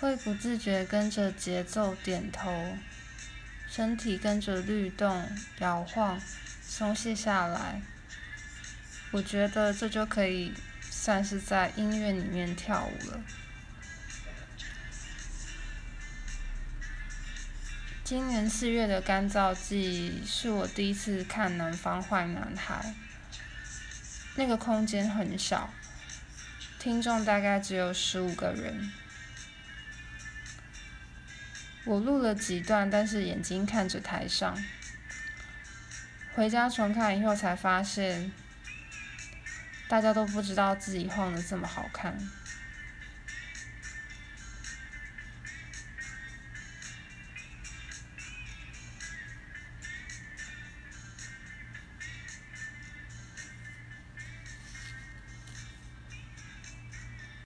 会不自觉跟着节奏点头，身体跟着律动、摇晃、松懈下来。我觉得这就可以算是在音乐里面跳舞了。今年四月的干燥季是我第一次看《南方坏男孩》，那个空间很小，听众大概只有十五个人。我录了几段，但是眼睛看着台上。回家重看以后才发现，大家都不知道自己晃得这么好看。